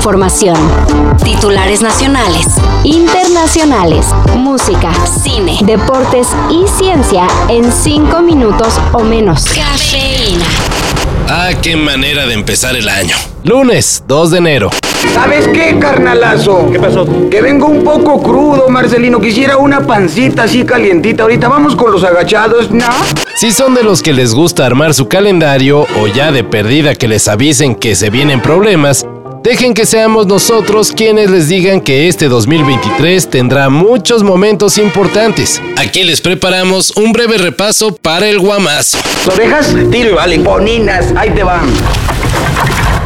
información. Titulares nacionales, internacionales, música, cine, deportes y ciencia en cinco minutos o menos. Cafeína. Ah, qué manera de empezar el año. Lunes 2 de enero. ¿Sabes qué, carnalazo? ¿Qué pasó? Que vengo un poco crudo, Marcelino. Quisiera una pancita así calientita. Ahorita vamos con los agachados, ¿no? Si son de los que les gusta armar su calendario o ya de perdida que les avisen que se vienen problemas, dejen que seamos nosotros quienes les digan que este 2023 tendrá muchos momentos importantes. Aquí les preparamos un breve repaso para el guamazo. Orejas, tiro y vale. Boninas, ahí te van.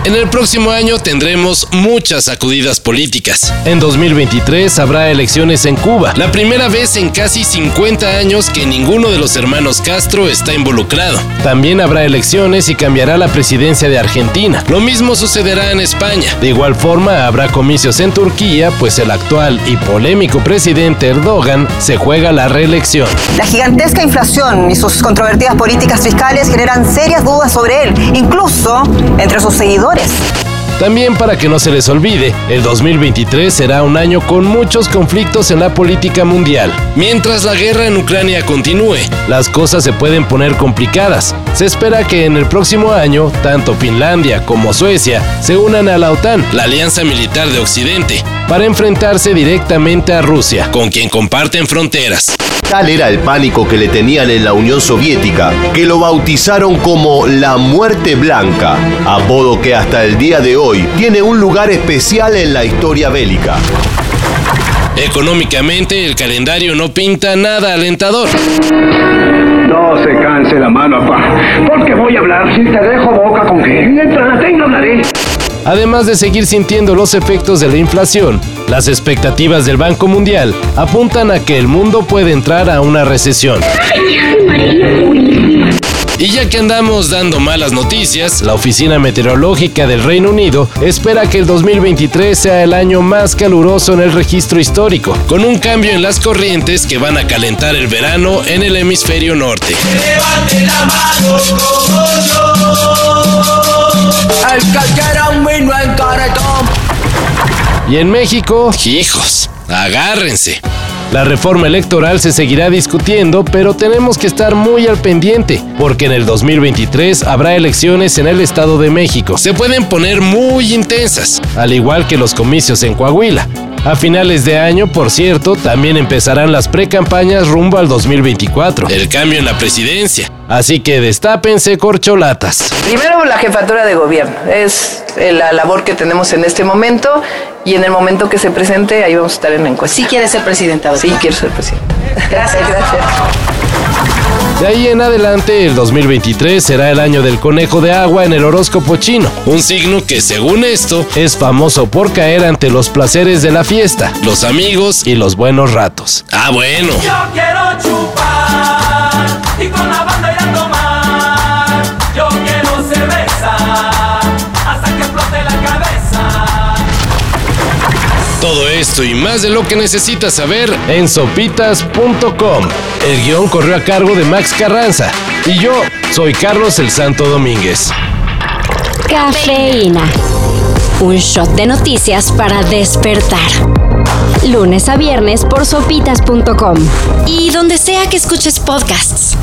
En el próximo año tendremos muchas sacudidas políticas. En 2023 habrá elecciones en Cuba, la primera vez en casi 50 años que ninguno de los hermanos Castro está involucrado. También habrá elecciones y cambiará la presidencia de Argentina. Lo mismo sucederá en España. De igual forma habrá comicios en Turquía, pues el actual y polémico presidente Erdogan se juega la reelección. La gigantesca inflación y sus controvertidas políticas fiscales generan serias dudas sobre él, incluso entre sus seguidores. motores. También para que no se les olvide, el 2023 será un año con muchos conflictos en la política mundial. Mientras la guerra en Ucrania continúe, las cosas se pueden poner complicadas. Se espera que en el próximo año, tanto Finlandia como Suecia se unan a la OTAN, la alianza militar de Occidente, para enfrentarse directamente a Rusia, con quien comparten fronteras. Tal era el pánico que le tenían en la Unión Soviética, que lo bautizaron como la muerte blanca, apodo que hasta el día de hoy tiene un lugar especial en la historia bélica. Económicamente, el calendario no pinta nada alentador. No se canse la mano, papá. Porque voy a hablar. Si te dejo boca con que mientras la tenga hablaré. Además de seguir sintiendo los efectos de la inflación, las expectativas del Banco Mundial apuntan a que el mundo puede entrar a una recesión. Y ya que andamos dando malas noticias, la Oficina Meteorológica del Reino Unido espera que el 2023 sea el año más caluroso en el registro histórico, con un cambio en las corrientes que van a calentar el verano en el hemisferio norte. Y en México, hijos, agárrense. La reforma electoral se seguirá discutiendo, pero tenemos que estar muy al pendiente, porque en el 2023 habrá elecciones en el Estado de México. Se pueden poner muy intensas, al igual que los comicios en Coahuila. A finales de año, por cierto, también empezarán las precampañas rumbo al 2024. El cambio en la presidencia. Así que destápense corcholatas. Primero la jefatura de gobierno, es la labor que tenemos en este momento y en el momento que se presente ahí vamos a estar en la encuesta. Sí quiere ser presidenta. Sí quiero ser presidenta. Gracias, gracias. De ahí en adelante, el 2023 será el año del conejo de agua en el horóscopo chino, un signo que según esto es famoso por caer ante los placeres de la fiesta, los amigos y los buenos ratos. Ah, bueno. Yo quiero chupar Todo esto y más de lo que necesitas saber en sopitas.com. El guion corrió a cargo de Max Carranza y yo soy Carlos el Santo Domínguez. Cafeína. Un shot de noticias para despertar. Lunes a viernes por sopitas.com. Y donde sea que escuches podcasts.